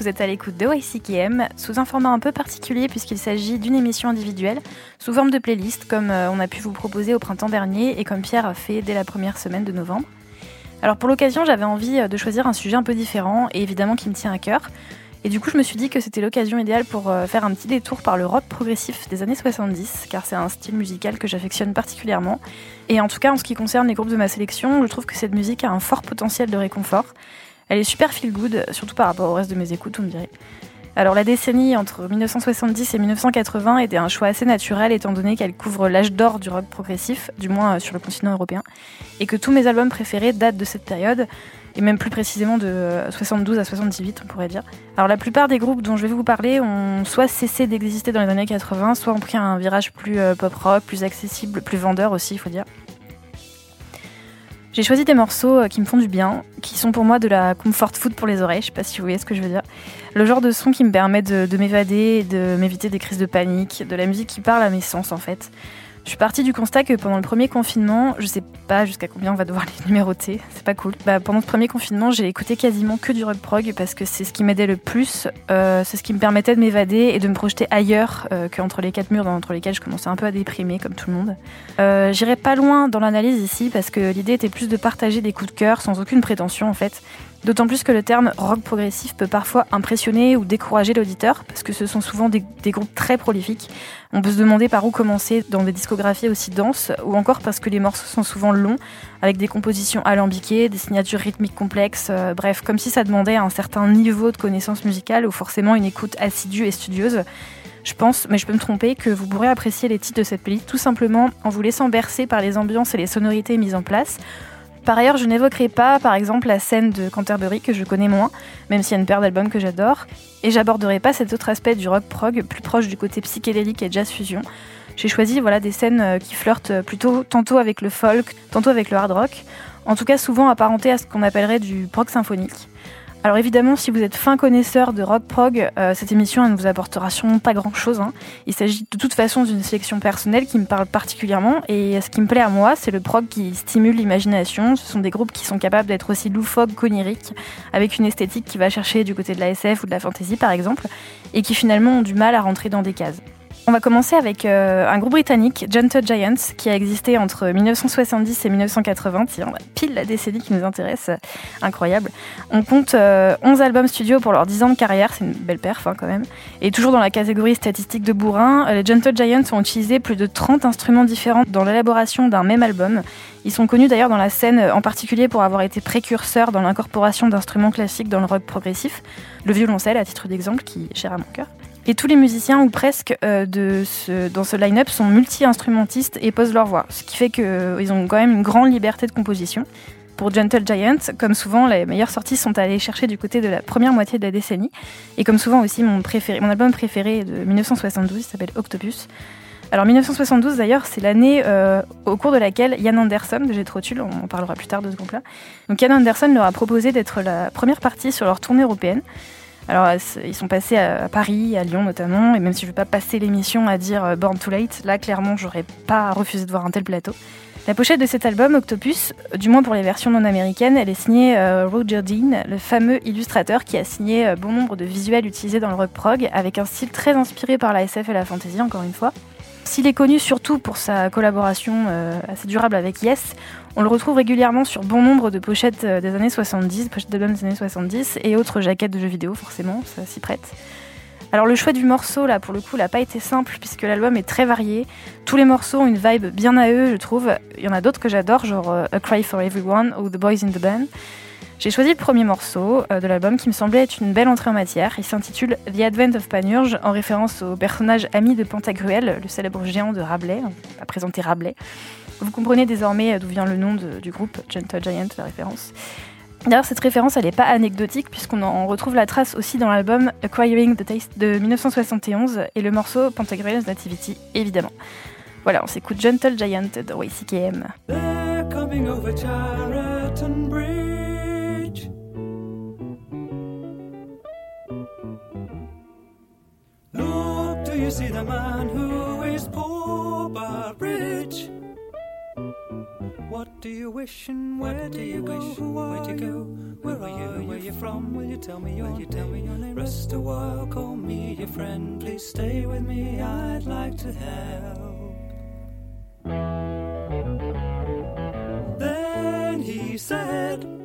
Vous êtes à l'écoute de YCKM sous un format un peu particulier puisqu'il s'agit d'une émission individuelle sous forme de playlist comme euh, on a pu vous proposer au printemps dernier et comme Pierre a fait dès la première semaine de novembre. Alors pour l'occasion, j'avais envie euh, de choisir un sujet un peu différent et évidemment qui me tient à cœur. Et du coup, je me suis dit que c'était l'occasion idéale pour euh, faire un petit détour par le rock progressif des années 70, car c'est un style musical que j'affectionne particulièrement. Et en tout cas, en ce qui concerne les groupes de ma sélection, je trouve que cette musique a un fort potentiel de réconfort. Elle est super feel good, surtout par rapport au reste de mes écoutes, on me dirait. Alors la décennie entre 1970 et 1980 était un choix assez naturel étant donné qu'elle couvre l'âge d'or du rock progressif, du moins euh, sur le continent européen, et que tous mes albums préférés datent de cette période, et même plus précisément de 72 euh, à 78 on pourrait dire. Alors la plupart des groupes dont je vais vous parler ont soit cessé d'exister dans les années 80, soit ont pris un virage plus euh, pop rock, plus accessible, plus vendeur aussi il faut dire. J'ai choisi des morceaux euh, qui me font du bien, qui sont pour moi de la comfort food pour les oreilles, je sais pas si vous voyez ce que je veux dire. Le genre de son qui me permet de, de m'évader, de m'éviter des crises de panique, de la musique qui parle à mes sens en fait. Je suis partie du constat que pendant le premier confinement, je sais pas jusqu'à combien on va devoir les numéroter, c'est pas cool. Bah, pendant ce premier confinement, j'ai écouté quasiment que du rock prog parce que c'est ce qui m'aidait le plus, euh, c'est ce qui me permettait de m'évader et de me projeter ailleurs euh, qu'entre les quatre murs entre lesquels je commençais un peu à déprimer comme tout le monde. Euh, J'irai pas loin dans l'analyse ici parce que l'idée était plus de partager des coups de cœur sans aucune prétention en fait D'autant plus que le terme rock progressif peut parfois impressionner ou décourager l'auditeur, parce que ce sont souvent des, groupes très prolifiques. On peut se demander par où commencer dans des discographies aussi denses, ou encore parce que les morceaux sont souvent longs, avec des compositions alambiquées, des signatures rythmiques complexes, euh, bref, comme si ça demandait un certain niveau de connaissance musicale ou forcément une écoute assidue et studieuse. Je pense, mais je peux me tromper, que vous pourrez apprécier les titres de cette playlist tout simplement en vous laissant bercer par les ambiances et les sonorités mises en place, par ailleurs, je n'évoquerai pas, par exemple, la scène de Canterbury que je connais moins, même s'il y a une paire d'albums que j'adore, et j'aborderai pas cet autre aspect du rock prog, plus proche du côté psychédélique et jazz fusion. J'ai choisi voilà des scènes euh, qui flirtent plutôt tantôt avec le folk, tantôt avec le hard rock, en tout cas souvent apparentées à ce qu'on appellerait du prog symphonique. Alors évidemment, si vous êtes fin connaisseur de rock prog, euh, cette émission ne vous apportera sûrement pas grand-chose. Hein. Il s'agit de toute façon d'une sélection personnelle qui me parle particulièrement. Et ce qui me plaît à moi, c'est le prog qui stimule l'imagination. Ce sont des groupes qui sont capables d'être aussi loufoques qu'oniriques, avec une esthétique qui va chercher du côté de la SF ou de la fantasy par exemple, et qui finalement ont du mal à rentrer dans des cases. On va commencer avec euh, un groupe britannique, Gentle Giants, qui a existé entre 1970 et 1980. Tiens, pile la décennie qui nous intéresse, incroyable. On compte 11 euh, albums studio pour leurs 10 ans de carrière, c'est une belle perf hein, quand même. Et toujours dans la catégorie statistique de bourrin, euh, les Gentle Giants ont utilisé plus de 30 instruments différents dans l'élaboration d'un même album. Ils sont connus d'ailleurs dans la scène en particulier pour avoir été précurseurs dans l'incorporation d'instruments classiques dans le rock progressif. Le violoncelle, à titre d'exemple, qui est cher à mon cœur. Et tous les musiciens, ou presque, euh, de dans ce line-up sont multi-instrumentistes et posent leur voix, ce qui fait qu'ils euh, ont quand même une grande liberté de composition. Pour Gentle Giant, comme souvent, les meilleures sorties sont allées chercher du côté de la première moitié de la décennie. Et comme souvent aussi, mon, album préféré de 1972 s'appelle Octopus. Alors 1972 d'ailleurs, c'est l'année euh, au cours de laquelle Ian Anderson, de J'ai trop on en parlera plus tard de ce groupe-là. Donc Anderson leur a proposé d'être la première partie sur leur tournée européenne. Alors, ils sont passés à Paris, à Lyon notamment, et même si je ne veux pas passer l'émission à dire euh, Born Too Late, là, clairement, j'aurais pas refusé de voir un tel plateau. La pochette de cet album, Octopus, du moins pour les versions non américaines, elle est signée euh, Roger Dean, le fameux illustrateur qui a signé euh, bon nombre de visuels utilisés dans le rock prog, avec un style très inspiré par la SF et la fantasy, encore une fois. S'il est connu surtout pour sa collaboration assez durable avec Yes, on le retrouve régulièrement sur bon nombre de pochettes euh, des années 70, pochettes d'albums des années 70 et autres jaquettes de jeux vidéo, forcément, ça s'y prête. Alors le choix du morceau, là, pour le coup, n'a pas été simple puisque l'album est très varié. Tous les morceaux ont une vibe bien à eux, je trouve. Il y en a d'autres que j'adore, genre euh, A Cry for Everyone ou The Boys in the Band. J'ai choisi le premier morceau euh, de l'album qui me semblait être une belle entrée en matière. Il s'intitule The Advent of Panurge en référence au personnage ami de Pantagruel, le célèbre géant de Rabelais, à présenter Rabelais. Vous comprenez désormais d'où vient le nom du groupe Gentle Giant, la référence. D'ailleurs, cette référence, elle n'est pas anecdotique, puisqu'on en retrouve la trace aussi dans l'album Acquiring the Taste de 1971 et le morceau Pantagruel's Nativity, évidemment. Voilà, on s'écoute Gentle Giant de YCKM. What do you wish and where do you go? Who are you go? Where are you? Where you from? Will you tell me your you tell me your name? Rest a while, call me your friend. Please stay with me. I'd like to help. Then he said.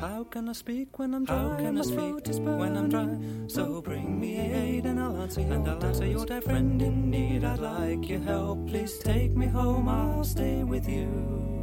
How can I speak when I'm dry? How can I speak when I'm dry? So bring me aid and I'll answer your and I'll answer your dear friend in need. I'd like your help. Please take me home. I'll stay with you.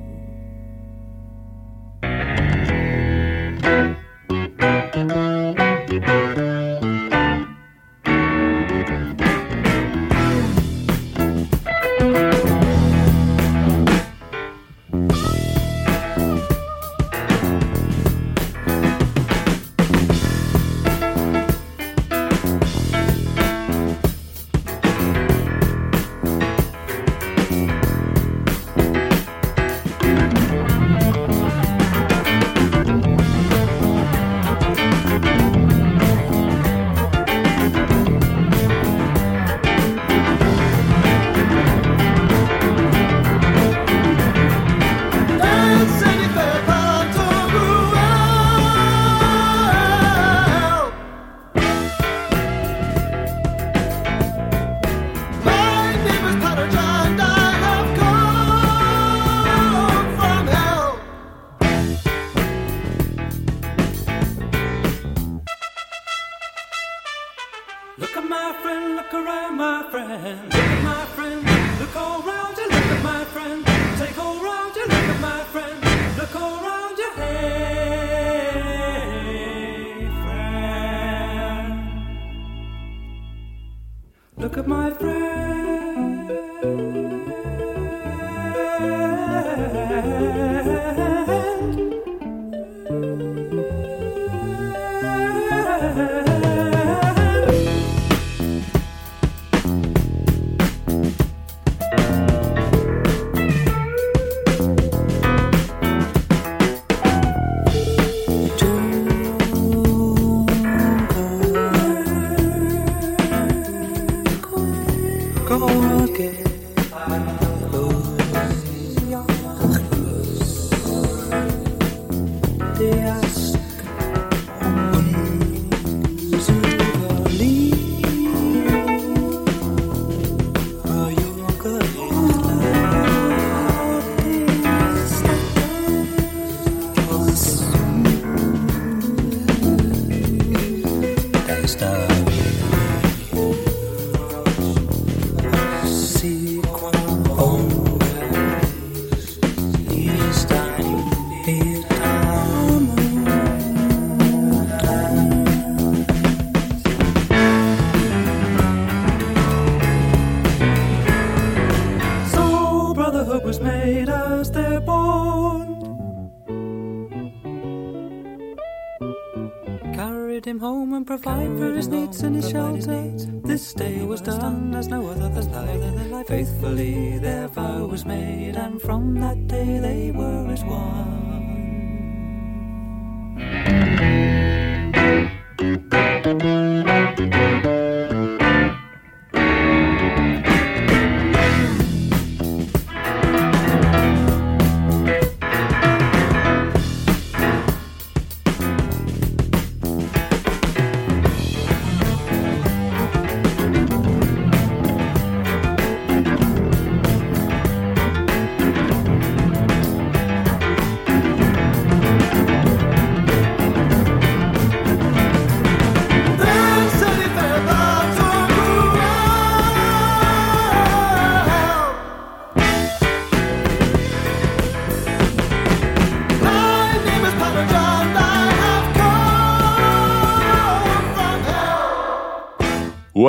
Provide for his needs and his shelter. This day was done as no other than life. Faithfully their vow was made, and from that day they were as one.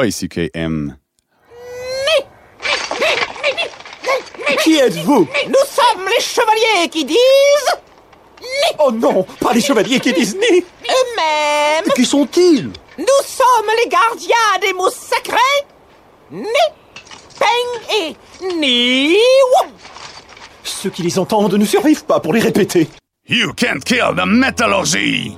YCKM. Qui êtes-vous? Nous sommes les chevaliers qui disent... Oh non, pas les chevaliers qui disent ni. Eux-mêmes. Qui sont-ils? Nous sommes les gardiens des mots sacrés Ni, Peng et Ni Ceux qui les entendent ne survivent pas pour les répéter. You can't kill the metallurgy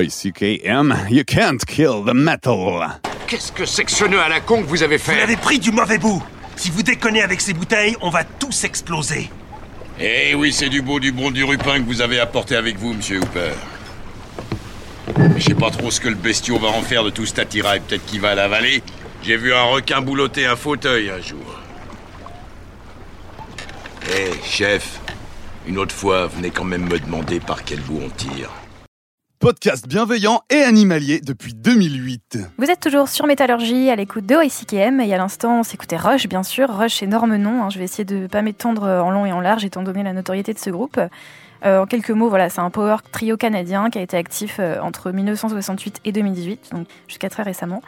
You can't kill the metal. Qu'est-ce que c'est que ce nœud à la con que vous avez Vous fait l'avez pris du mauvais bout. Si vous déconnez avec ces bouteilles, on va tous exploser. Eh oui, c'est du beau, du bon, du rupin que vous avez apporté avec vous, monsieur Hooper. Je sais pas trop ce que le bestiau va en faire de tout cet attirail. Peut-être qu'il va l'avaler. J'ai vu un requin boulotter un fauteuil un jour. Eh, chef, une autre fois, venez quand même me demander par quel bout on tire. Podcast bienveillant et animalier depuis 2008. Vous êtes toujours sur Métallurgie à l'écoute de OICKM et à l'instant on s'écoutait Rush bien sûr. Rush énorme nom, hein. je vais essayer de pas m'étendre en long et en large étant donné la notoriété de ce groupe. Euh, en quelques mots, voilà, c'est un power trio canadien qui a été actif euh, entre 1968 et 2018, donc jusqu'à très récemment.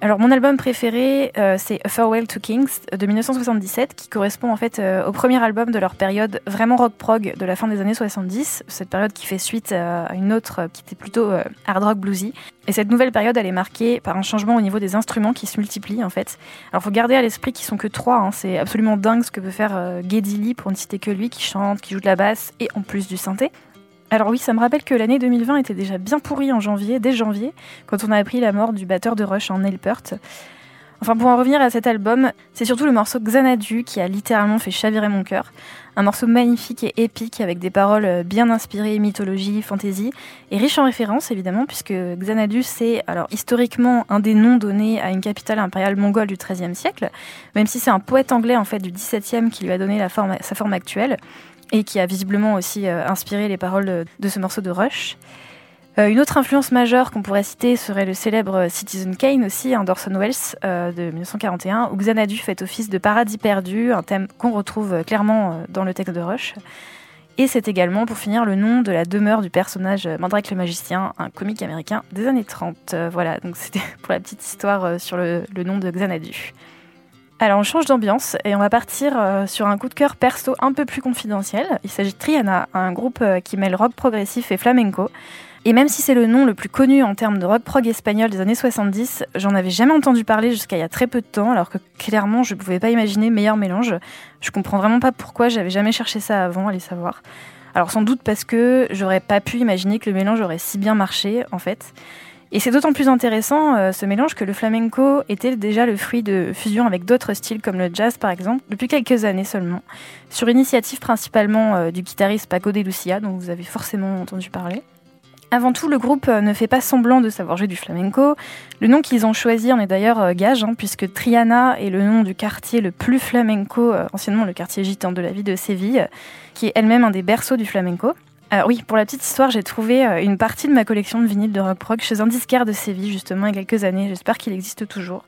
Alors mon album préféré, euh, c'est A Farewell to Kings de 1977, qui correspond en fait euh, au premier album de leur période vraiment rock prog de la fin des années 70. Cette période qui fait suite euh, à une autre qui était plutôt hard rock bluesy. Et cette nouvelle période, elle est marquée par un changement au niveau des instruments qui se multiplient en fait. Alors faut garder à l'esprit qu'ils sont que trois. Hein. C'est absolument dingue ce que peut faire Geddy Lee pour ne citer que lui, qui chante, qui joue de la basse et en plus du synthé. Alors oui, ça me rappelle que l'année 2020 était déjà bien pourrie en janvier, dès janvier, quand on a appris la mort du batteur de Rush en Neil Peart. Enfin, pour en revenir à cet album, c'est surtout le morceau Xanadu qui a littéralement fait chavirer mon cœur. Un morceau magnifique et épique avec des paroles bien inspirées mythologie, fantasy et riche en références évidemment puisque Xanadu c'est alors historiquement un des noms donnés à une capitale impériale mongole du XIIIe siècle, même si c'est un poète anglais en fait du XVIIe qui lui a donné sa forme actuelle et qui a visiblement aussi euh, inspiré les paroles de ce morceau de Rush. Euh, une autre influence majeure qu'on pourrait citer serait le célèbre Citizen Kane aussi, un d'Orson Welles euh, de 1941, où Xanadu fait office de paradis perdu, un thème qu'on retrouve clairement dans le texte de Rush. Et c'est également, pour finir, le nom de la demeure du personnage Mandrake le magicien, un comique américain des années 30. voilà, donc c'était pour la petite histoire sur le nom de Xanadu. Alors on change d'ambiance et on va partir euh, sur un coup de cœur perso un peu plus confidentiel. Il s'agit de Triana, un groupe euh, qui mêle rock progressif et flamenco. Et même si c'est le nom le plus connu en termes de rock prog espagnol des années 70, j'en avais jamais entendu parler jusqu'à il y a très peu de temps, alors que clairement je ne pouvais pas imaginer meilleur mélange. Je comprends vraiment pas pourquoi j'avais jamais cherché ça avant, allez savoir. Alors sans doute parce que j'aurais pas pu imaginer que le mélange aurait si bien marché en fait. Et c'est d'autant plus intéressant euh, ce mélange que le flamenco était déjà le fruit de fusion avec d'autres styles comme le jazz par exemple, depuis quelques années seulement, sur initiative principalement euh, du guitariste Paco de Lucia, dont vous avez forcément entendu parler. Avant tout, le groupe euh, ne fait pas semblant de savoir jouer du flamenco. Le nom qu'ils ont choisi en est d'ailleurs gage, hein, puisque Triana est le nom du quartier le plus flamenco, anciennement le quartier gitan de la ville de Séville, qui est elle-même un des berceaux du flamenco. Alors oui, pour la petite histoire, j'ai trouvé euh, une partie de ma collection de vinyles de rock prog chez un disquaire de Séville, justement, il y a quelques années. J'espère qu'il existe toujours.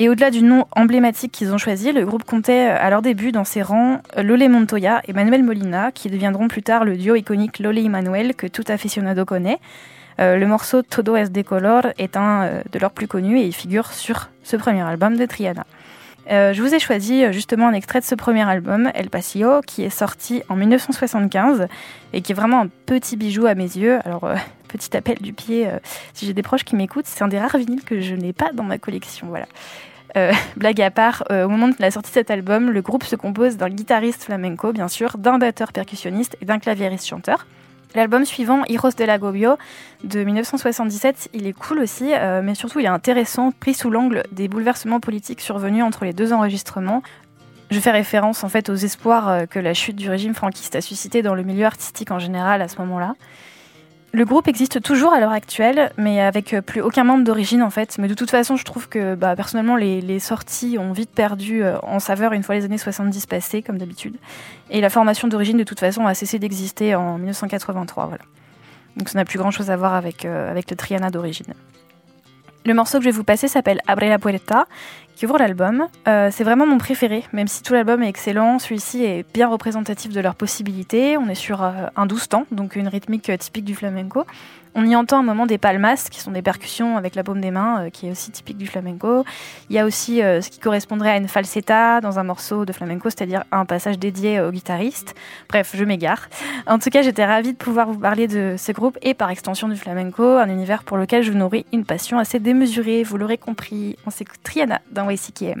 Et au-delà du nom emblématique qu'ils ont choisi, le groupe comptait euh, à leur début dans ses rangs euh, Lole Montoya et Manuel Molina, qui deviendront plus tard le duo iconique Lole y Manuel que tout aficionado connaît. le morceau Todo es de color est un de leurs plus connus et il figure sur ce premier album de Triana. Euh, je vous ai choisi euh, justement un extrait de ce premier album, El Pasillo, qui est sorti en 1975 et qui est vraiment un petit bijou à mes yeux. Alors, euh, petit appel du pied, si j'ai des proches qui m'écoutent, c'est un des rares vinyles que je n'ai pas dans ma collection. Voilà. blague à part, au moment de la sortie de cet album, le groupe se compose d'un guitariste flamenco, bien sûr, d'un batteur percussionniste et d'un claviériste chanteur. L'album suivant, Heroes de la Gobio, de 1977, il est cool aussi, euh, mais surtout il est intéressant, pris sous l'angle des bouleversements politiques survenus entre les deux enregistrements. Je fais référence en fait aux espoirs euh, que la chute du régime franquiste a suscité dans le milieu artistique en général à ce moment-là. Le groupe existe toujours à l'heure actuelle, mais avec plus aucun membre d'origine en fait. Mais de toute façon, je trouve que bah, personnellement, les, sorties ont vite perdu euh, en saveur une fois les années 70 passées, comme d'habitude. Et la formation d'origine, de toute façon, a cessé d'exister en 1983. Voilà. Donc ça n'a plus grand-chose à voir avec, euh, avec le Triana d'origine. Le morceau que je vais vous passer s'appelle Abre la Puerta, qui ouvre l'album. Euh, c'est vraiment mon préféré, même si tout l'album est excellent, celui-ci est bien représentatif de leurs possibilités. On est sur euh, un douze temps, donc une rythmique euh, typique du flamenco. On y entend un moment des palmas, qui sont des percussions avec la paume des mains, euh, qui est aussi typique du flamenco. Il y a aussi euh, ce qui correspondrait à une falsetta dans un morceau de flamenco, c'est-à-dire un passage dédié au guitariste. Bref, je m'égare. En tout cas, j'étais ravie de pouvoir vous parler de ce groupe et par extension du flamenco, un univers pour lequel je nourris une passion assez démesurée, vous l'aurez compris. On s'écoute Triana d'un YCKM.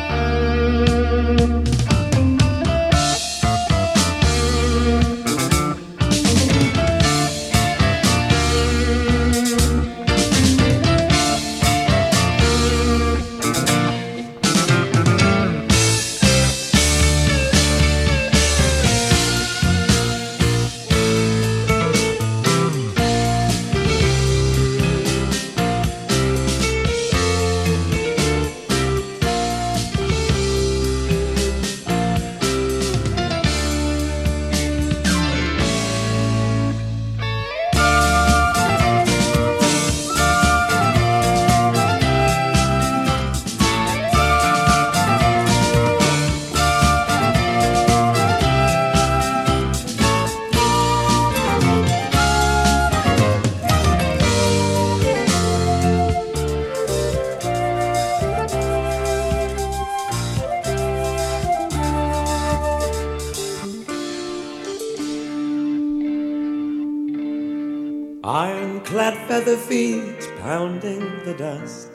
The dust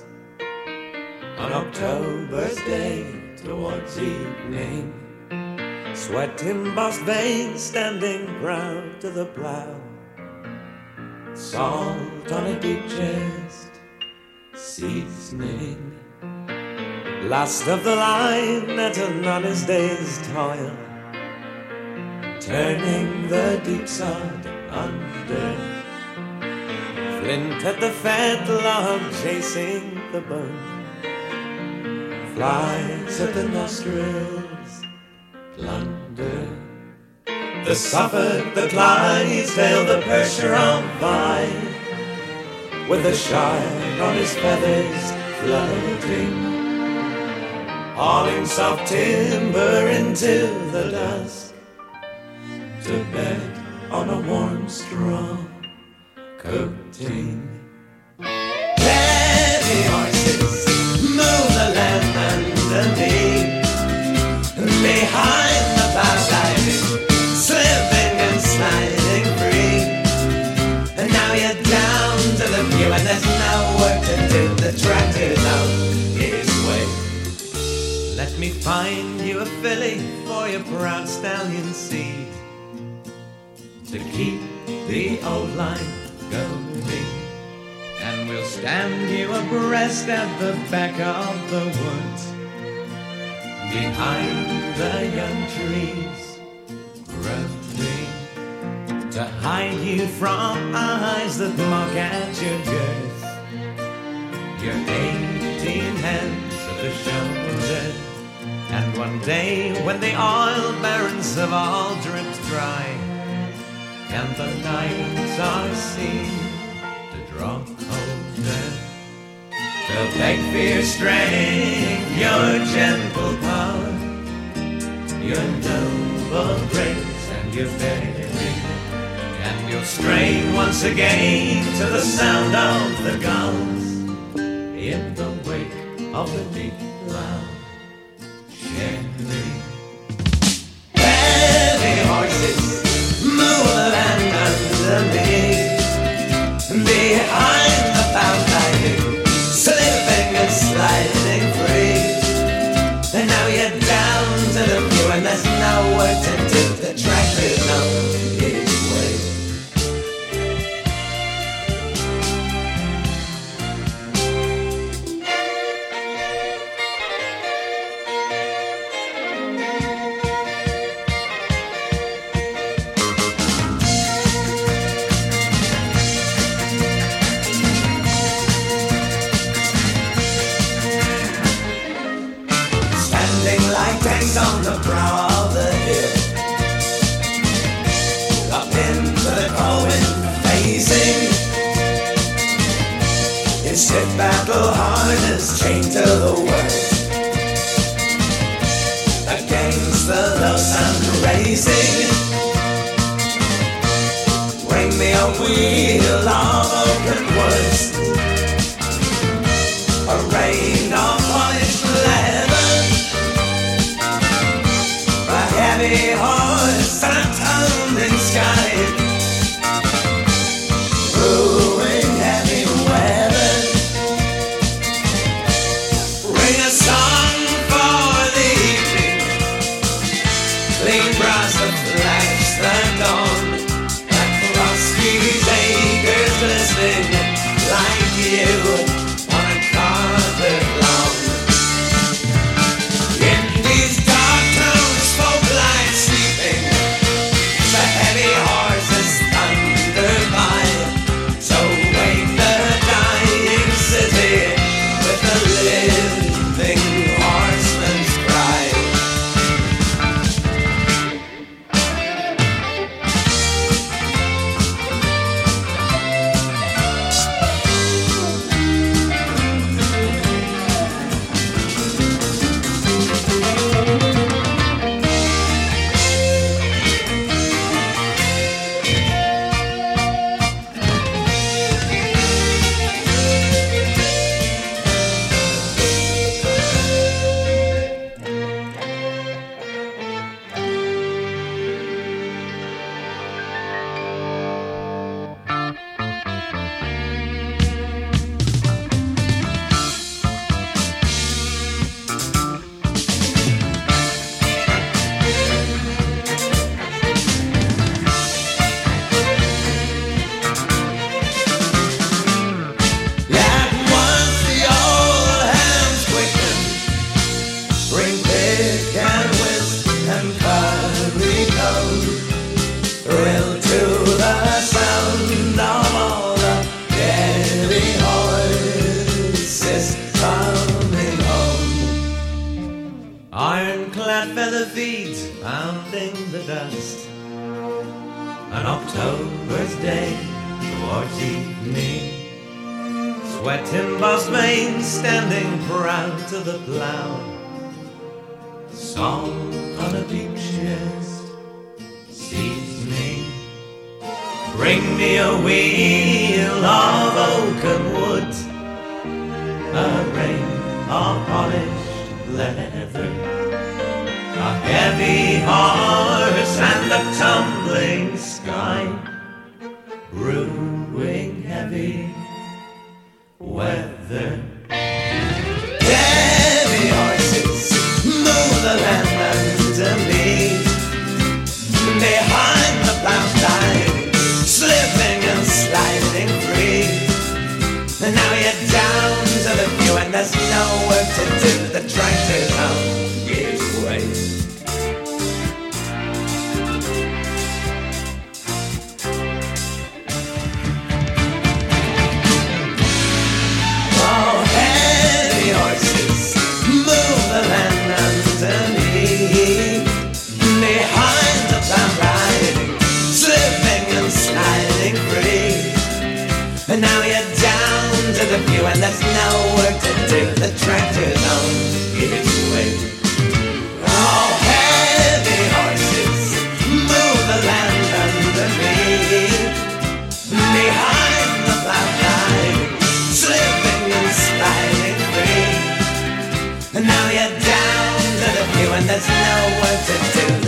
on October's day towards evening. Sweat embossed veins standing proud to the plow. Salt on a deep chest, seasoning. Last of the line at an honest day's toil. Turning the deep sod under. Flint at the fat log chasing the bone. Flies at the nostrils, plunder. The Suffolk, the Clydesdale, the Percheron vine, with the shine on his feathers floating, hauling soft timber into the dusk, to bed on a warm straw coating. Horses move the land underneath. Behind the diving, slipping and sliding free. And now you're down to the and there's to. The tractor's out his way. Let me find you a filly for your proud stallion seed to keep the old line And we'll stand you abreast at the back of the woods, behind the young trees, growing to hide you from eyes that mock at your girth. Your eighteen hands at the shoulder. And one day when the oil barons have all dripped dry, and the nights are seen to draw colder. They'll beg for your strength, your gentle power, your noble grace, and your bearing. And you'll strain once again to the sound of the guns in the wake of the deep loud sharing. Heavy horses down to the view, and there's no work to do. The on its wheel of open.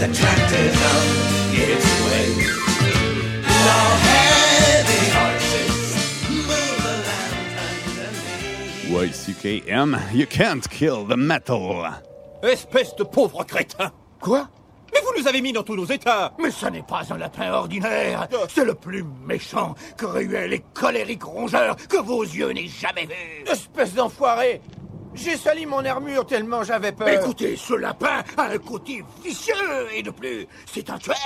The tractor's on its way. Heavy horses move the land underneath. YCKM, you can't kill the metal. Espèce de pauvre crétin Quoi? Mais vous nous avez mis dans tous nos états Mais ce n'est pas un lapin ordinaire, c'est le plus méchant, cruel et colérique rongeur que vos yeux n'aient jamais vu. Espèce d'enfoiré J'ai sali mon armure tellement j'avais peur Écoutez, ce lapin a un côté vicieux et de plus, c'est un tueur.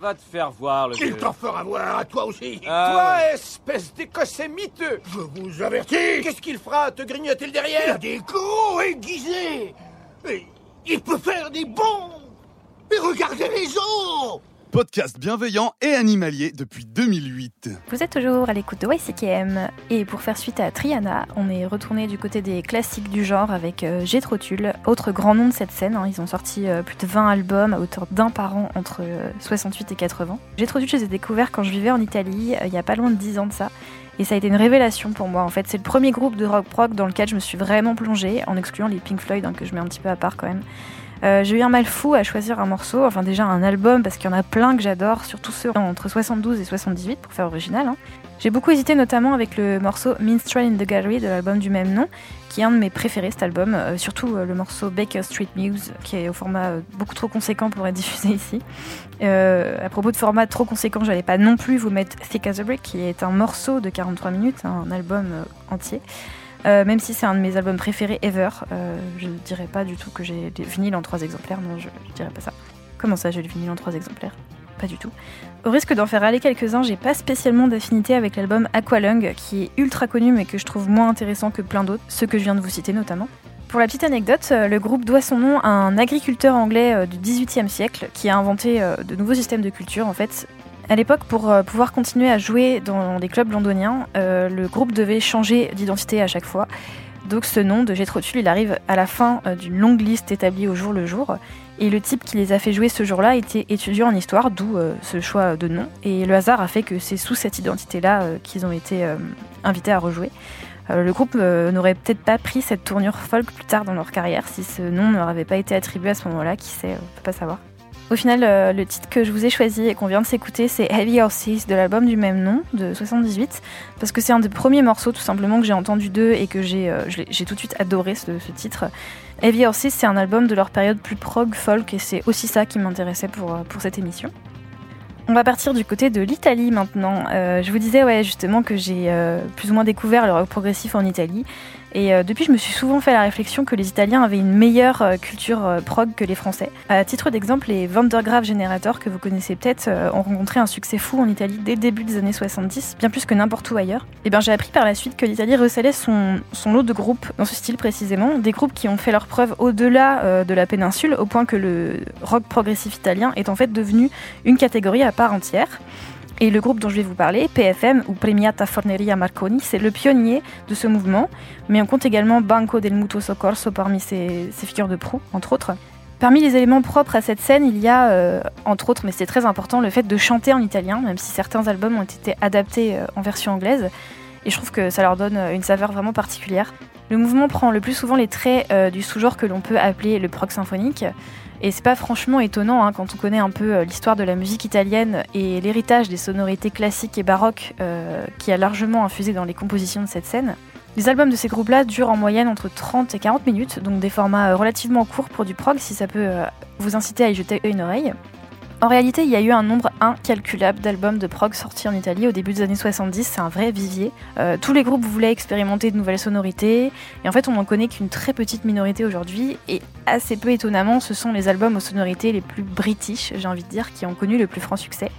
Va te faire voir, le Il t'en fera voir à toi aussi. Ah, Toi, espèce d'écossais miteux Je vous avertis, Qu'est-ce qu'il fera Te grignoter le il a derrière des gros aiguisés. Et il peut faire des bonds. Et regardez les os podcast bienveillant et animalier depuis 2008. Vous êtes toujours à l'écoute de YCKM et pour faire suite à Triana, on est retourné du côté des classiques du genre avec euh, Jethro Tull, autre grand nom de cette scène. hein. Ils ont sorti euh, plus de 20 albums à hauteur d'un par an entre euh, 68 et 80. Jethro Tull, je les ai découverts quand je vivais en Italie, euh, il y a pas loin de 10 ans de ça. Et ça a été une révélation pour moi. En fait, c'est le premier groupe de rock prog dans lequel je me suis vraiment plongée, en excluant les Pink Floyd, hein, que je mets un petit peu à part quand même. Euh, j'ai eu un mal fou à choisir un morceau, enfin déjà un album, parce qu'il y en a plein que j'adore, surtout ceux entre 72 et 78 pour faire original. hein. J'ai beaucoup hésité notamment avec le morceau Minstrel in the Gallery de l'album du même nom, qui est un de mes préférés cet album, euh, surtout euh, le morceau Baker Street Muse, qui est au format beaucoup trop conséquent pour être diffusé ici. À propos de format trop conséquent, j'allais pas non plus vous mettre Thick as a Brick, qui est un morceau de 43 minutes, hein, un album entier. Euh, même si c'est un de mes albums préférés ever, euh, je ne dirais pas du tout que j'ai des vinyles en trois exemplaires, non, je, je dirais pas ça. Comment ça, j'ai le vinyle en trois exemplaires? Pas du tout. Au risque d'en faire aller quelques-uns, j'ai pas spécialement d'affinité avec l'album Aqualung, qui est ultra connu mais que je trouve moins intéressant que plein d'autres, ceux que je viens de vous citer notamment. Pour la petite anecdote, euh, le groupe doit son nom à un agriculteur anglais du XVIIIe siècle qui a inventé de nouveaux systèmes de culture. En fait, à l'époque, pour euh, pouvoir continuer à jouer dans des clubs londoniens, euh, le groupe devait changer d'identité à chaque fois. Donc ce nom de Jethro Tull, arrive à la fin euh, d'une longue liste établie au jour le jour. Et le type qui les a fait jouer ce jour-là était étudiant en histoire, d'où ce choix de nom. Et le hasard a fait que c'est sous cette identité-là qu'ils ont été invités à rejouer. Le groupe n'aurait peut-être pas pris cette tournure folk plus tard dans leur carrière si ce nom ne leur avait pas été attribué à ce moment-là, qui sait, on peut pas savoir. Au final, euh, le titre que je vous ai choisi et qu'on vient de s'écouter, c'est Heavy Horses de l'album du même nom, de 78, parce que c'est un des premiers morceaux tout simplement que j'ai entendu d'eux et que j'ai euh, tout de suite adoré ce, titre. Heavy Horses, c'est un album de leur période plus prog folk et c'est aussi ça qui m'intéressait pour, euh, cette émission. On va partir du côté de l'Italie maintenant. Je vous disais ouais justement que j'ai plus ou moins découvert le rock progressif en Italie. Et euh, depuis, je me suis souvent fait la réflexion que les Italiens avaient une meilleure euh, culture euh, prog que les Français. À titre d'exemple, les Vandergraaf Generator, que vous connaissez peut-être, ont rencontré un succès fou en Italie dès le début des années 70, bien plus que n'importe où ailleurs. Et bien, j'ai appris par la suite que l'Italie recelait son, lot de groupes dans ce style précisément, des groupes qui ont fait leur preuve au-delà de la péninsule, au point que le rock progressif italien est en fait devenu une catégorie à part entière. Et le groupe dont je vais vous parler, PFM ou Premiata Forneria Marconi, c'est le pionnier de ce mouvement, mais on compte également Banco del Mutuo Soccorso parmi ses, figures de proue, entre autres. Parmi les éléments propres à cette scène, il y a, euh, entre autres, mais c'est très important, le fait de chanter en italien, même si certains albums ont été adaptés euh, en version anglaise. Et je trouve que ça leur donne euh, une saveur vraiment particulière. Le mouvement prend le plus souvent les traits du sous-genre que l'on peut appeler le prog symphonique. Et c'est pas franchement étonnant hein, quand on connaît un peu euh, l'histoire de la musique italienne et l'héritage des sonorités classiques et baroques euh, qui a largement infusé dans les compositions de cette scène. Les albums de ces groupes-là durent en moyenne entre 30 et 40 minutes, donc des formats euh, relativement courts pour du prog si ça peut vous inciter à y jeter une oreille. En réalité, il y a eu un nombre incalculable d'albums de prog sortis en Italie au début des années 70, c'est un vrai vivier. Euh, tous les groupes voulaient expérimenter de nouvelles sonorités, et en fait on n'en connaît qu'une très petite minorité aujourd'hui, et assez peu étonnamment, ce sont les albums aux sonorités les plus british, j'ai envie de dire, qui ont connu le plus franc succès.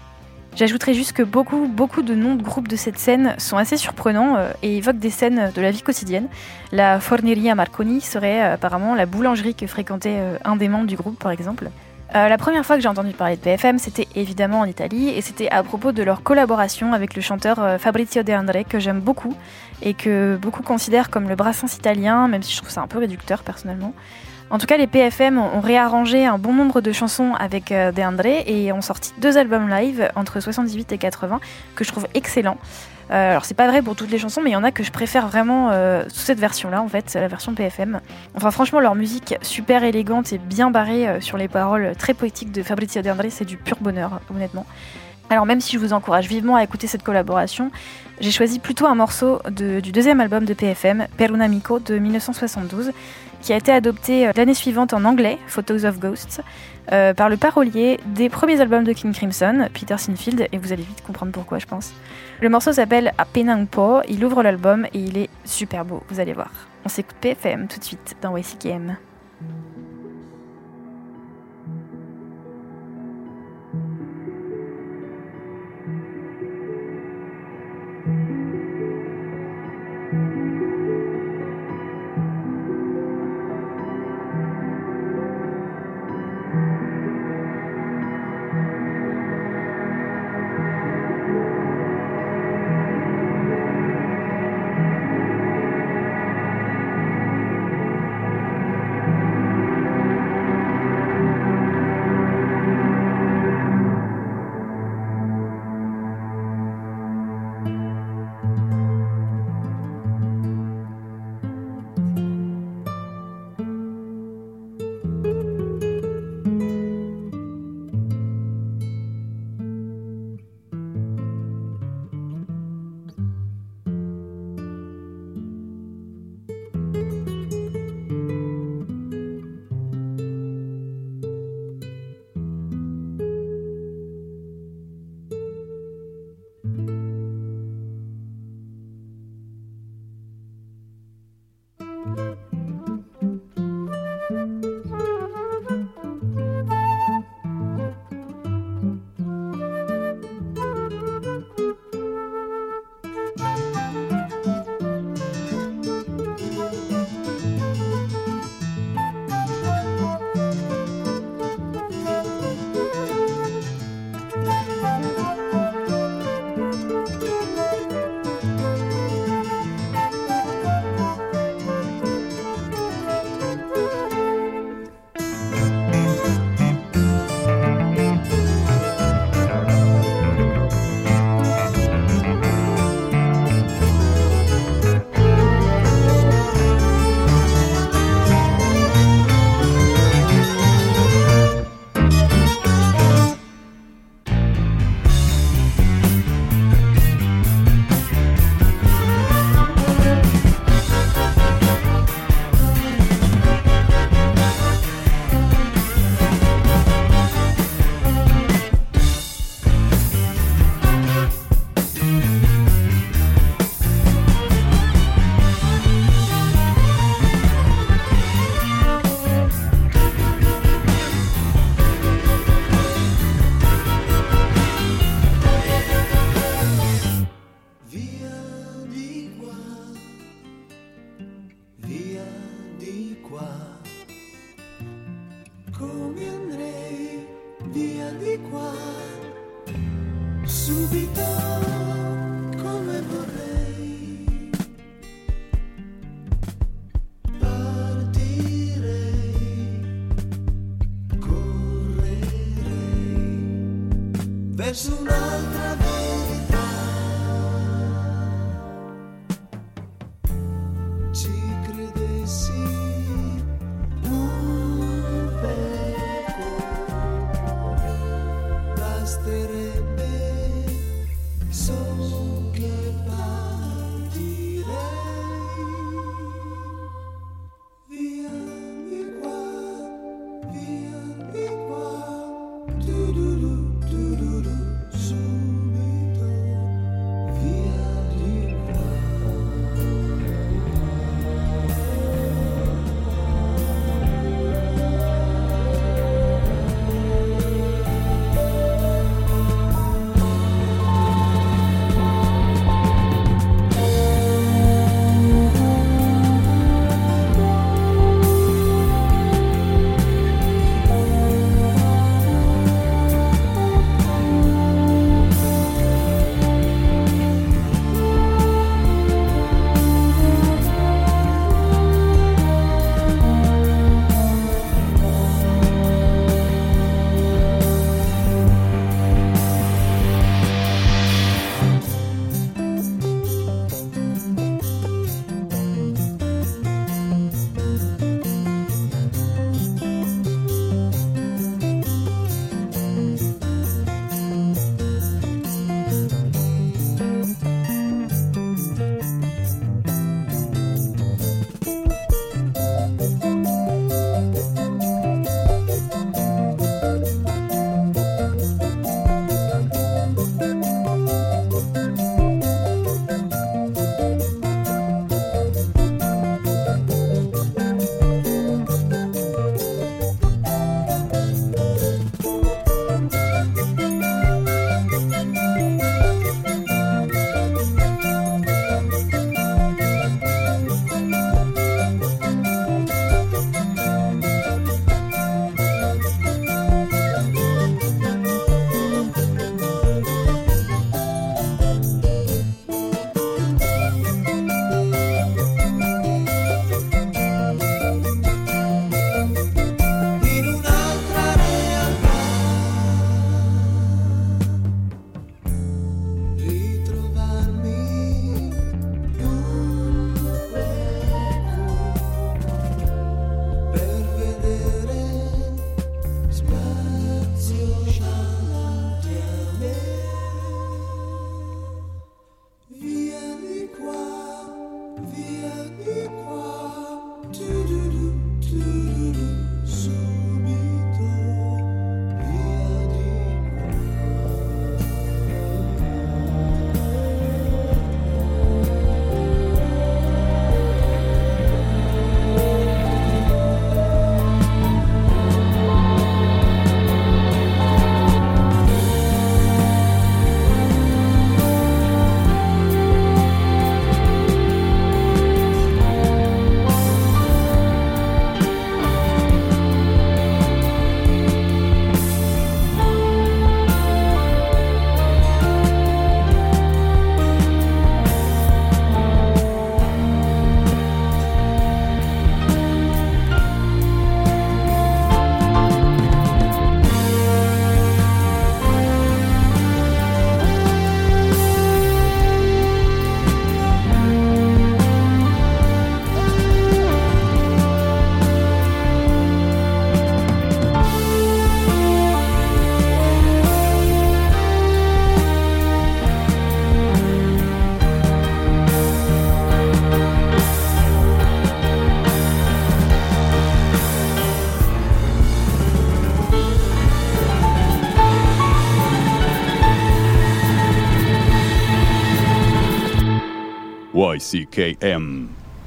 J'ajouterais juste que beaucoup, beaucoup de noms de groupes de cette scène sont assez surprenants euh, et évoquent des scènes de la vie quotidienne. La Forneria Marconi serait euh, apparemment la boulangerie que fréquentait un des membres du groupe, par exemple. Euh, la première fois que j'ai entendu parler de PFM, c'était évidemment en Italie et c'était à propos de leur collaboration avec le chanteur euh, Fabrizio De André que j'aime beaucoup et que beaucoup considèrent comme le Brassens italien, même si je trouve ça un peu réducteur personnellement. En tout cas, les PFM ont réarrangé un bon nombre de chansons avec euh, De André et ont sorti deux albums live entre 78 et 80 que je trouve excellents. Euh, alors c'est pas vrai pour toutes les chansons, mais il y en a que je préfère vraiment euh, sous cette version-là, en fait, la version PFM. Enfin franchement, leur musique super élégante et bien barrée euh, sur les paroles très poétiques de Fabrizio De André, c'est du pur bonheur, honnêtement. Alors même si je vous encourage vivement à écouter cette collaboration, j'ai choisi plutôt un morceau du deuxième album de PFM, Per un amico de 1972, qui a été adopté l'année suivante en anglais, Photos of Ghosts, euh, par le parolier des premiers albums de King Crimson, Peter Sinfield, et vous allez vite comprendre pourquoi je pense. Le morceau s'appelle Appena un po', il ouvre l'album et il est super beau, vous allez voir. On s'écoute PFM tout de suite dans YCKM.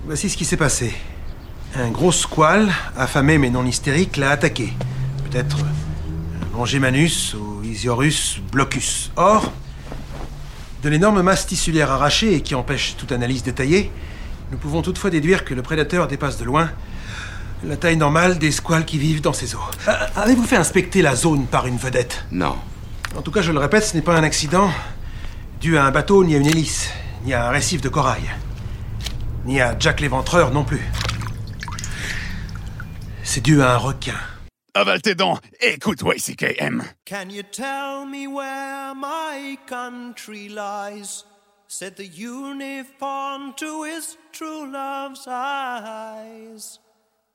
Voici ce qui s'est passé. Un gros squale, affamé mais non hystérique, l'a attaqué. Peut-être euh, Longimanus ou Isiorus blocus. Or, de l'énorme masse tissulaire arrachée et qui empêche toute analyse détaillée, nous pouvons toutefois déduire que le prédateur dépasse de loin la taille normale des squales qui vivent dans ces eaux. Euh, Avez-vous fait inspecter la zone par une vedette? Non. En tout cas, je le répète, ce n'est pas un accident, dû à un bateau ni à une hélice, ni à un récif de corail. Ni à Jack l'éventreur non plus. C'est dû à un requin. Avale tes dents, écoute YCKM. Can you tell me where my country lies? Said the unicorn to his true love's eyes.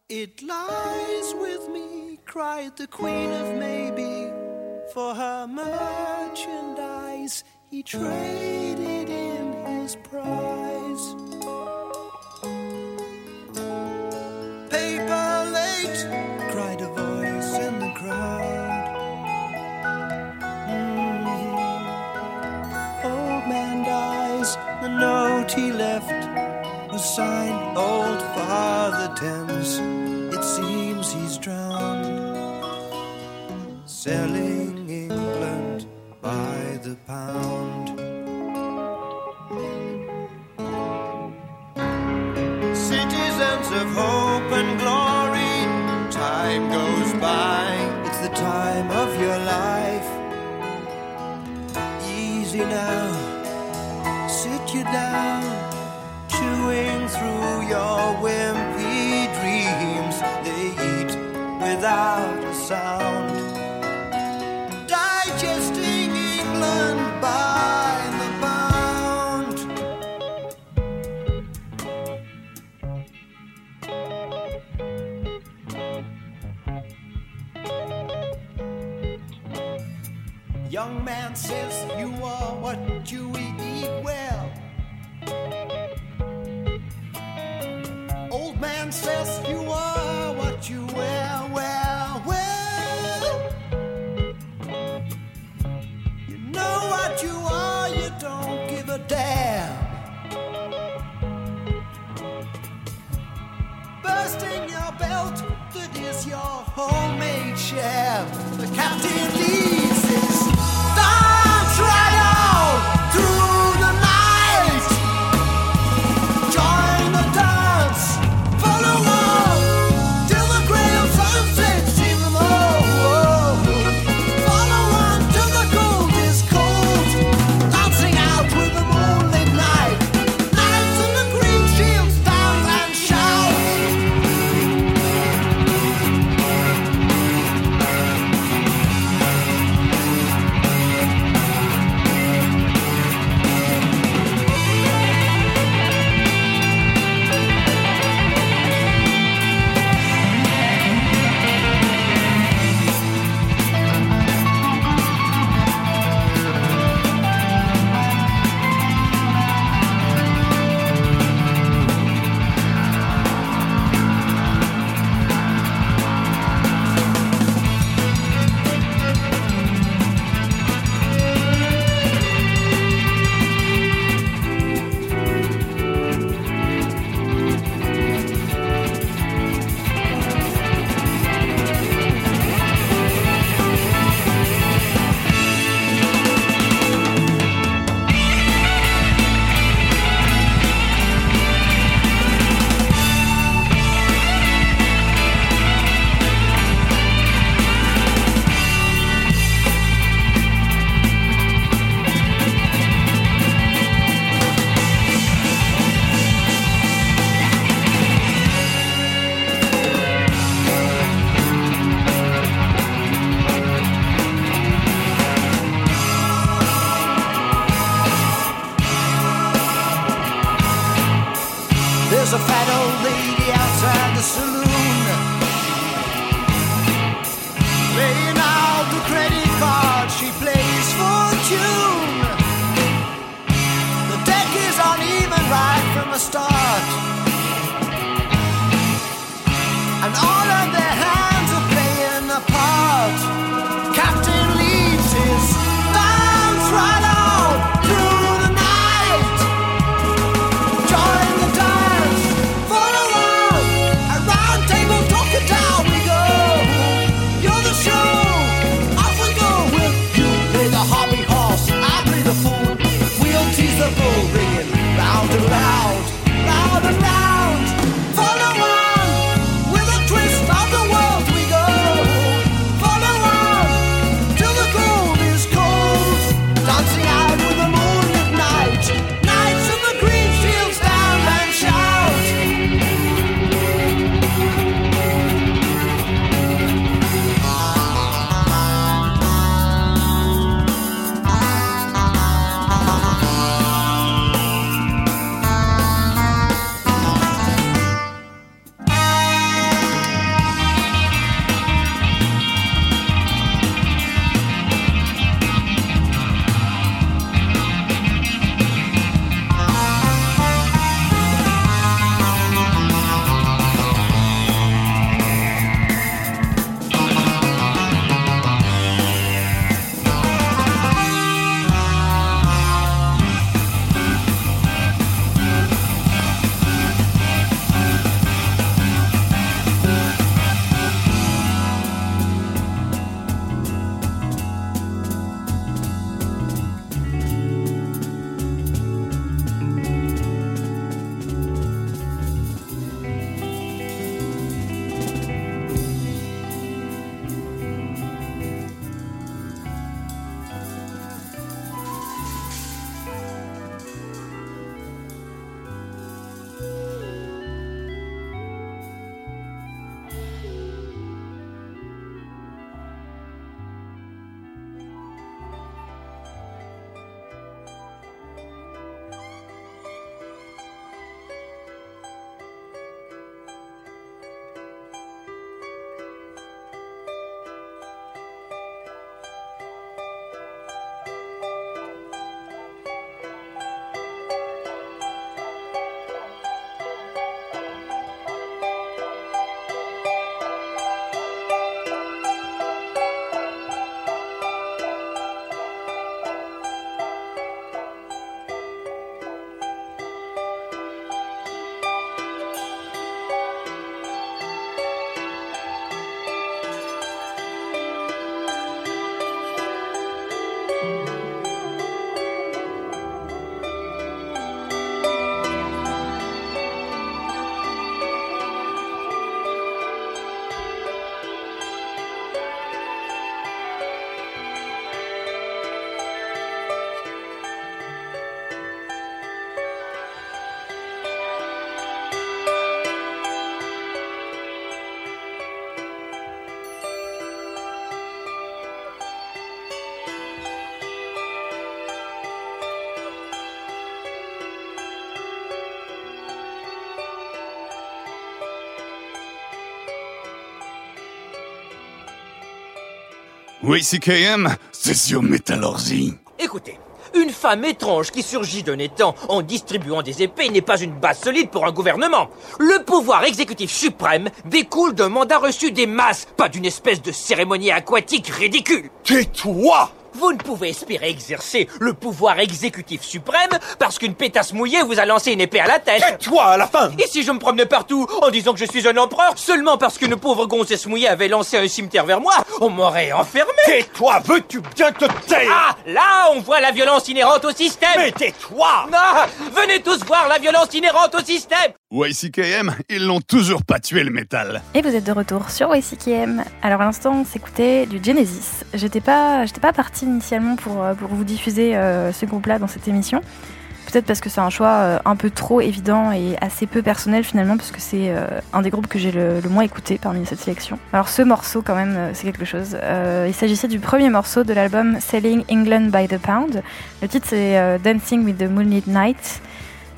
It lies with me, cried the queen of maybe. For her merchandise, he traded in his prize. The note he left was signed Old Father Thames. It seems he's drowned, selling England by the pound. Citizens of hope and glory, time goes by. It's the time of your life. Easy now, sit you down, chewing through your wimpy dreams. They eat without a sound, digesting England by the pound. Young man says you are what you eat Oui, CKM, c'est sur Métallurgie. Écoutez, une femme étrange qui surgit d'un étang en distribuant des épées n'est pas une base solide pour un gouvernement. Le pouvoir exécutif suprême découle d'un mandat reçu des masses, pas d'une espèce de cérémonie aquatique ridicule. Tais-toi Vous ne pouvez espérer exercer le pouvoir exécutif suprême parce qu'une pétasse mouillée vous a lancé une épée à la tête. Tais-toi à la fin Et si je me promenais partout en disant que je suis un empereur seulement parce qu'une pauvre gonzesse mouillée avait lancé un cimetière vers moi, on m'aurait enfermé. Tais-toi, veux-tu bien te taire Ah, là, on voit la violence inhérente au système. Mais tais-toi Non, venez tous voir la violence inhérente au système. YCKM, ils l'ont toujours pas tué le métal. Et vous êtes de retour sur YCKM. Alors à l'instant, on s'écoutait du Genesis. J'étais pas, j'étais pas partie initialement pour, euh, pour vous diffuser euh, ce groupe-là dans cette émission. Peut-être parce que c'est un choix euh, un peu trop évident et assez peu personnel finalement, parce que c'est un des groupes que j'ai le, moins écouté parmi cette sélection. Alors ce morceau quand même, c'est quelque chose. Il s'agissait du premier morceau de l'album Selling England by the Pound. Le titre c'est Dancing with the Moonlit Night.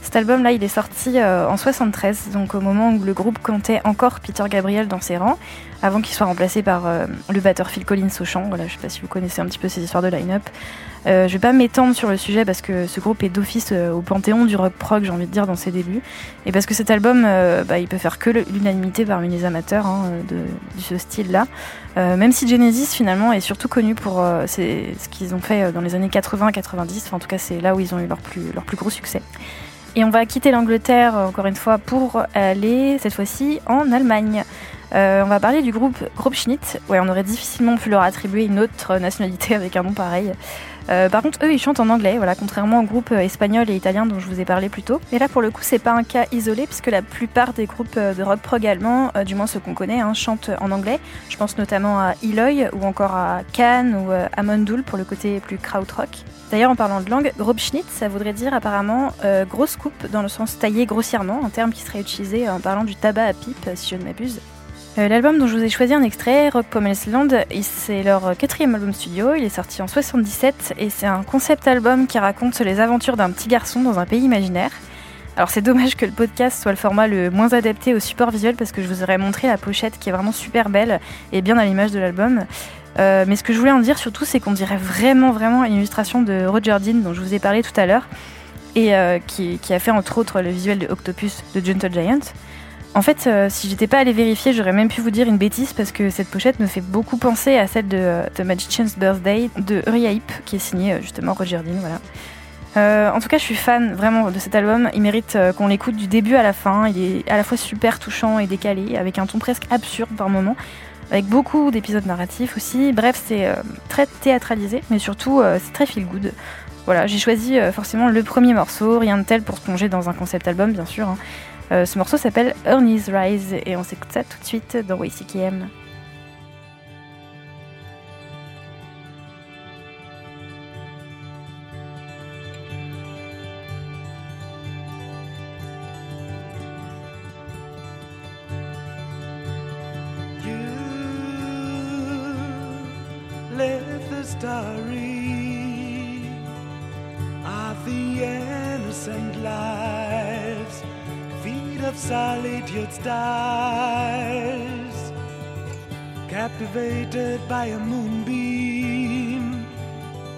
Cet album-là, il est sorti euh, en 73, donc au moment où le groupe comptait encore Peter Gabriel dans ses rangs, avant qu'il soit remplacé par euh, le batteur Phil Collins au chant. Voilà, je sais pas si vous connaissez un petit peu ces histoires de line-up. Euh, je vais pas m'étendre sur le sujet parce que ce groupe est d'office euh, au panthéon du rock prog, j'ai envie de dire, dans ses débuts. Et parce que cet album, bah, il peut faire que l'unanimité parmi les amateurs hein, de, ce style-là. Même si Genesis finalement est surtout connu pour ce qu'ils ont fait dans les années 80-90, enfin, en tout cas c'est là où ils ont eu leur plus gros succès. Et on va quitter l'Angleterre euh, encore une fois pour aller cette fois-ci en Allemagne. Euh, on va parler du groupe Grobschnitt. Ouais, on aurait difficilement pu leur attribuer une autre nationalité avec un nom pareil. Euh, par contre, eux, ils chantent en anglais, voilà, contrairement au groupe euh, espagnol et italien dont je vous ai parlé plus tôt. Et là, pour le coup, c'est pas un cas isolé, puisque la plupart des groupes euh, de rock prog allemands, euh, du moins ceux qu'on connaît, hein, chantent en anglais. Je pense notamment à Eloy ou encore à Cannes ou à Mondul pour le côté plus krautrock. D'ailleurs, en parlant de langue, Grobschnitt, ça voudrait dire apparemment grosse coupe dans le sens taillé grossièrement, un terme qui serait utilisé en parlant du tabac à pipe, si je ne m'abuse. Euh, L'album dont je vous ai choisi un extrait, Rock et c'est leur quatrième album studio. Il est sorti en 77 et c'est un concept album qui raconte les aventures d'un petit garçon dans un pays imaginaire. Alors c'est dommage que le podcast soit le format le moins adapté au support visuel parce que je vous aurais montré la pochette qui est vraiment super belle et bien à l'image de l'album. Euh, mais ce que je voulais en dire surtout, c'est qu'on dirait vraiment vraiment une illustration de Roger Dean dont je vous ai parlé tout à l'heure et euh, qui, qui a fait entre autres le visuel de Octopus de Gentle Giant. En fait, euh, si j'étais pas allé vérifier, j'aurais même pu vous dire une bêtise parce que cette pochette me fait beaucoup penser à celle de euh, The Magician's Birthday de Uriah Heep, qui est signée euh, justement Roger Dean. Voilà. En tout cas, je suis fan vraiment de cet album. Il mérite qu'on l'écoute du début à la fin. Il est à la fois super touchant et décalé, avec un ton presque absurde par moments, avec beaucoup d'épisodes narratifs aussi. Bref, c'est très théâtralisé, mais surtout c'est très feel good. Voilà, j'ai choisi forcément le premier morceau, rien de tel pour se plonger dans un concept album, bien sûr. hein. Euh, ce morceau s'appelle Ernie's Rise et on s'écoute ça tout de suite dans YCKM. By a moonbeam,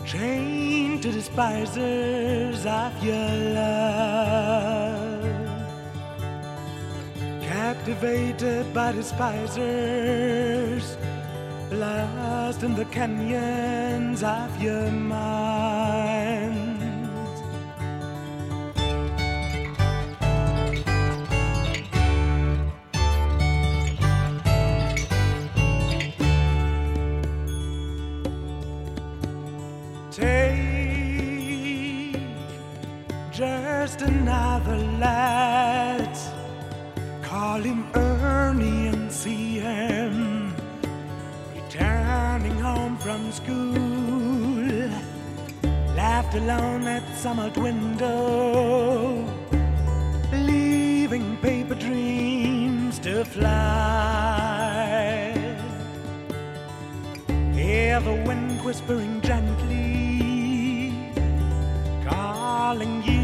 chained to the despisers of your love. Captivated by the despisers, lost in the canyons of your mind. Another lad, call him Ernie and see him returning home from school, laughed alone at old window, leaving paper dreams to fly. Hear the wind whispering gently, calling you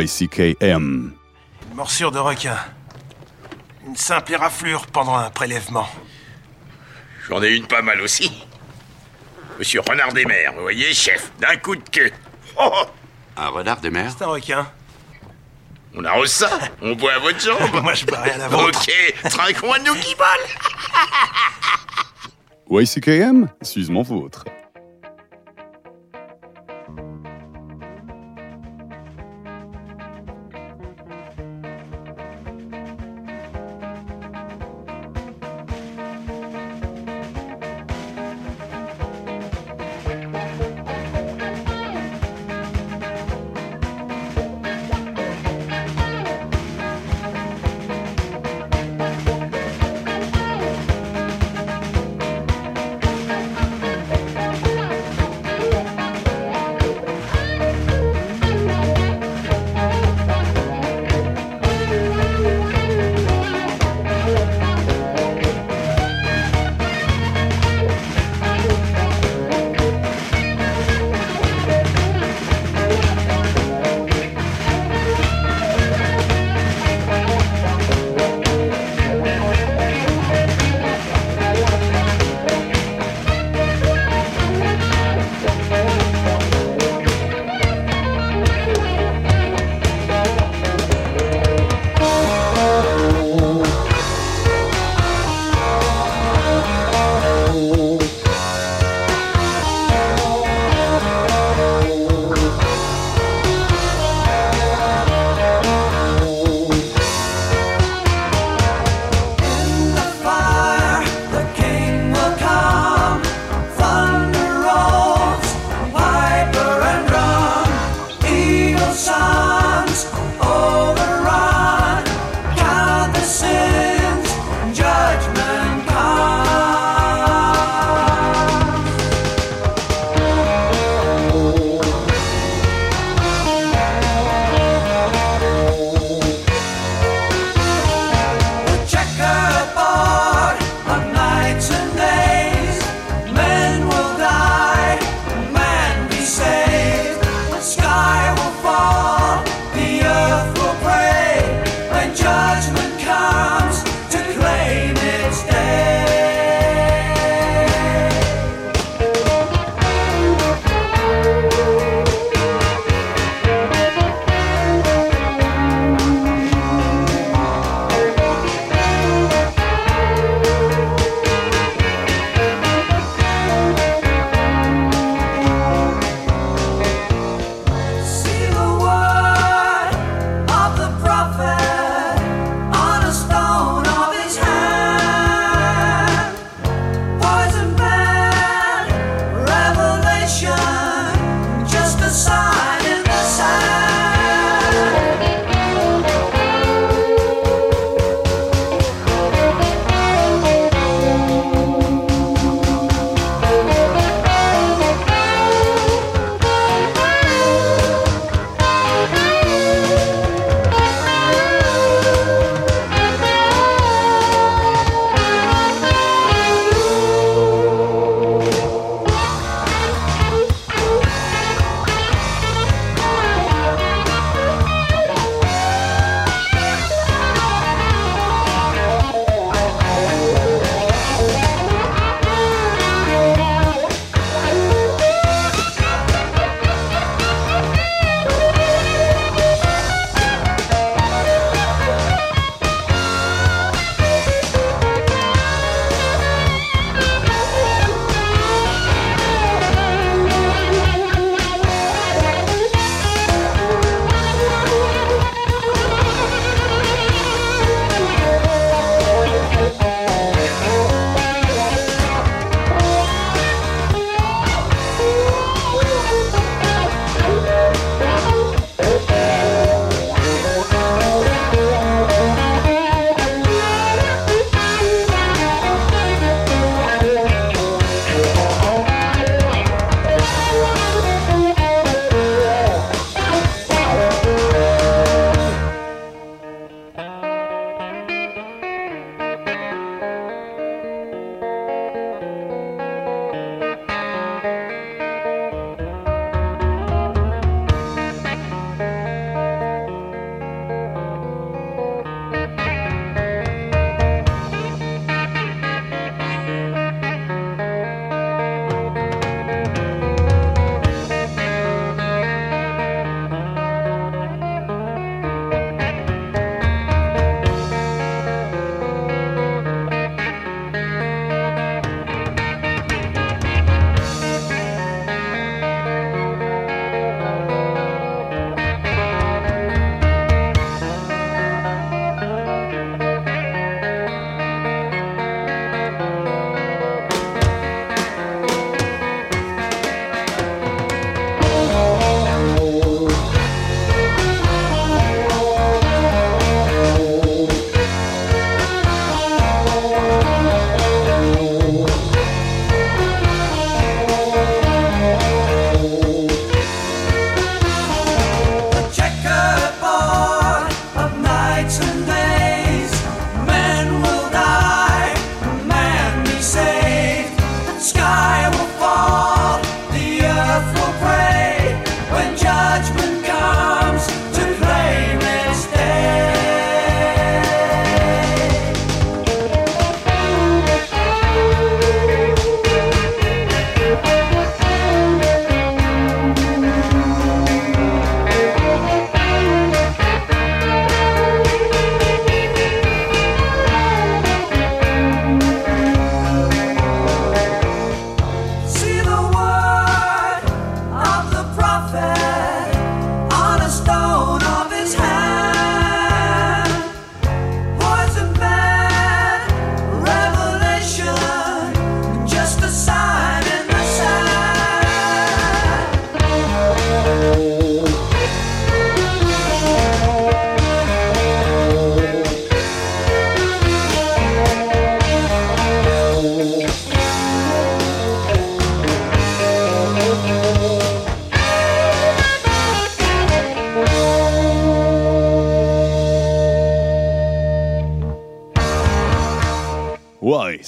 YCKM. Une morsure de requin. Une simple éraflure pendant un prélèvement. J'en ai une pas mal aussi. Monsieur Renard des Mers, vous voyez, chef, d'un coup de queue. Oh, oh. Un renard des mers C'est un requin. on arrose ça, on boit à votre jambe. Moi, je bois rien à la vôtre. Ok, trinquons à nous qui volent. YCKM, suis mon vôtre.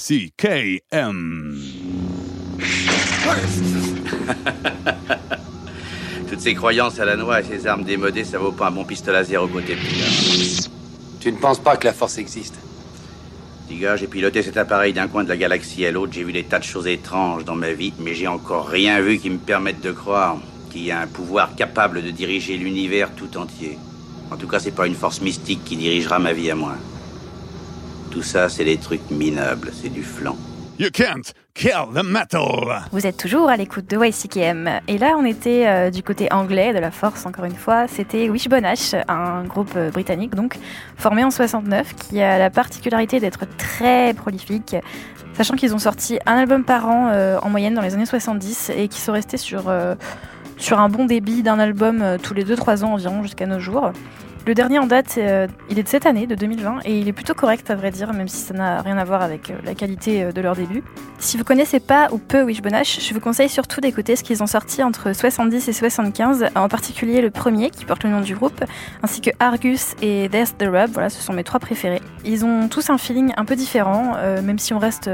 YCKM. Toutes ces croyances à la noix et ces armes démodées, ça vaut pas un bon pistolet à zéro côté Tu ne penses pas que la force existe? Dis gars, j'ai piloté cet appareil d'un coin de la galaxie à l'autre, j'ai vu des tas de choses étranges dans ma vie, mais j'ai encore rien vu qui me permette de croire qu'il y a un pouvoir capable de diriger l'univers tout entier. En tout cas, c'est pas une force mystique qui dirigera ma vie à moi. Tout ça, c'est des trucs minables, c'est du flan. You can't kill the metal. Vous êtes toujours à l'écoute de YCKM. Et là, on était euh, du côté anglais de la force, encore une fois. C'était Wishbone Ash, un groupe euh, britannique, donc formé en 69, qui a la particularité d'être très prolifique, sachant qu'ils ont sorti un album par an euh, en moyenne dans les années 70 et qui sont restés sur, euh, sur un bon débit d'un album euh, tous les 2-3 ans environ jusqu'à nos jours. Le dernier en date, euh, il est de cette année, de 2020, et il est plutôt correct à vrai dire, même si ça n'a rien à voir avec euh, la qualité euh, de leur début. Si vous connaissez pas ou peu Wishbone Ash, je vous conseille surtout d'écouter ce qu'ils ont sorti entre 70 et 75, en particulier le premier qui porte le nom du groupe, ainsi que Argus et There's the Rub, voilà, ce sont mes trois préférés. Ils ont tous un feeling un peu différent, même si on reste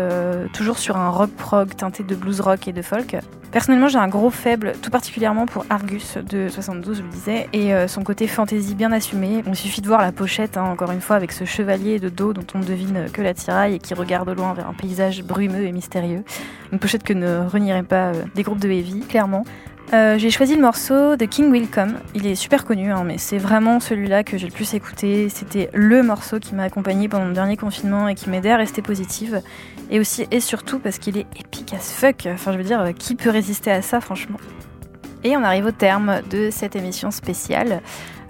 toujours sur un rock prog teinté de blues rock et de folk. Personnellement, j'ai un gros faible, tout particulièrement pour Argus de 72, je le disais, et son côté fantasy bien assumé. Il suffit de voir la pochette, hein, encore une fois, avec ce chevalier de dos dont on ne devine que la tiraille et qui regarde au loin vers un paysage brumeux et mystérieux. Une pochette que ne renierait pas euh, des groupes de heavy, clairement. Euh, j'ai choisi le morceau de King Will Come. Il est super connu, hein, mais c'est vraiment celui-là que j'ai le plus écouté. C'était le morceau qui m'a accompagné pendant le dernier confinement et qui m'aidait à rester positive. Et aussi et surtout parce qu'il est épique as fuck. Enfin, je veux dire, euh, qui peut résister à ça, franchement? Et on arrive au terme de cette émission spéciale.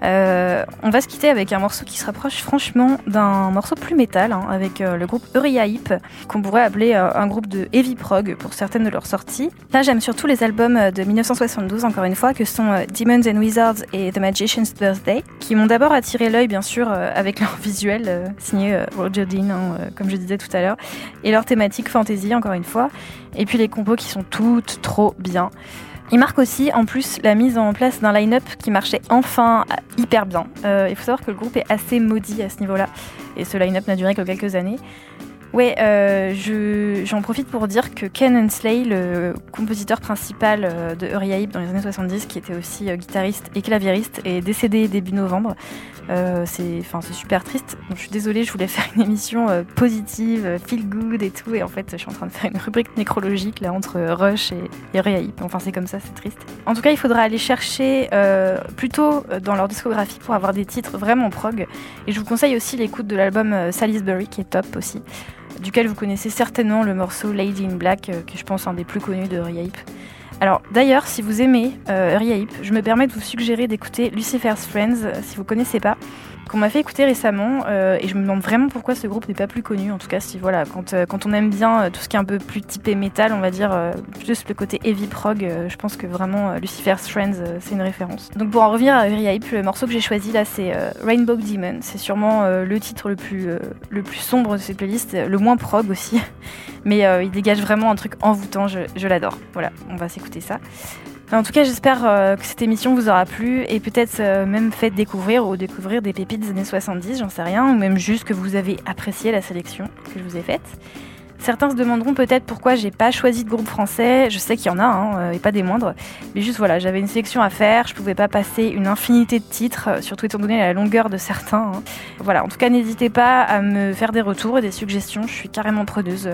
Euh, on va se quitter avec un morceau qui se rapproche franchement d'un morceau plus métal, hein, avec euh, le groupe Uriah qu'on pourrait appeler euh, un groupe de heavy prog pour certaines de leurs sorties. Là, j'aime surtout les albums de 1972, encore une fois, que sont Demons and Wizards et The Magician's Birthday, qui m'ont d'abord attiré l'œil, bien sûr, avec leur visuel signé Roger Dean, hein, comme je disais tout à l'heure, et leur thématique fantasy, encore une fois, et puis les compos qui sont toutes trop bien. Il marque aussi en plus la mise en place d'un line-up qui marchait enfin hyper bien. Euh, il faut savoir que le groupe est assez maudit à ce niveau-là et ce line-up n'a duré que quelques années. Ouais, euh, je- j'en profite pour dire que Ken Hensley, le compositeur principal euh, de Uri Ape dans les années 70, qui était aussi euh, guitariste et claviériste, est décédé début novembre. Euh, c'est super triste. Je suis désolée, je voulais faire une émission positive, feel good et tout. Et en fait, je suis en train de faire une rubrique nécrologique là entre Rush et, et Uri Ape. Enfin, c'est comme ça, c'est triste. En tout cas, il faudra aller chercher plutôt dans leur discographie pour avoir des titres vraiment prog. Et je vous conseille aussi l'écoute de l'album Salisbury, qui est top aussi duquel vous connaissez certainement le morceau Lady in Black, euh, qui je pense un des plus connus de Uri Ape. Alors d'ailleurs, si vous aimez euh, Uri Ape, je me permets de vous suggérer d'écouter Lucifer's Friends, euh, si vous connaissez pas, qu'on m'a fait écouter récemment, euh, et je me demande vraiment pourquoi ce groupe n'est pas plus connu. En tout cas, si voilà, quand, euh, on aime bien euh, tout ce qui est un peu plus typé métal, on va dire plus le côté heavy prog, je pense que vraiment Lucifer's Friends, c'est une référence. Donc pour en revenir à Uri Ape, le morceau que j'ai choisi là, c'est Rainbow Demon. C'est sûrement le titre le plus, sombre de cette playlist, le moins prog aussi, mais il dégage vraiment un truc envoûtant. Je, je l'adore. Voilà, on va s'écouter ça. En tout cas, j'espère euh, que cette émission vous aura plu et peut-être euh, même fait découvrir ou découvrir des pépites des années 70, j'en sais rien, ou même juste que vous avez apprécié la sélection que je vous ai faite. Certains se demanderont peut-être pourquoi j'ai pas choisi de groupe français. Je sais qu'il y en a, hein, euh, et pas des moindres. Mais juste voilà, j'avais une sélection à faire. Je pouvais pas passer une infinité de titres, surtout étant donné la longueur de certains. hein. Voilà, en tout cas, n'hésitez pas à me faire des retours et des suggestions. Je suis carrément preneuse.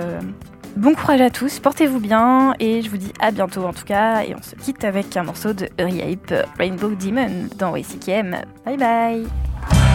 Bon courage à tous, portez-vous bien et je vous dis à bientôt en tout cas. Et on se quitte avec un morceau de Uri Ape, Rainbow Demon dans YCKM. Bye bye!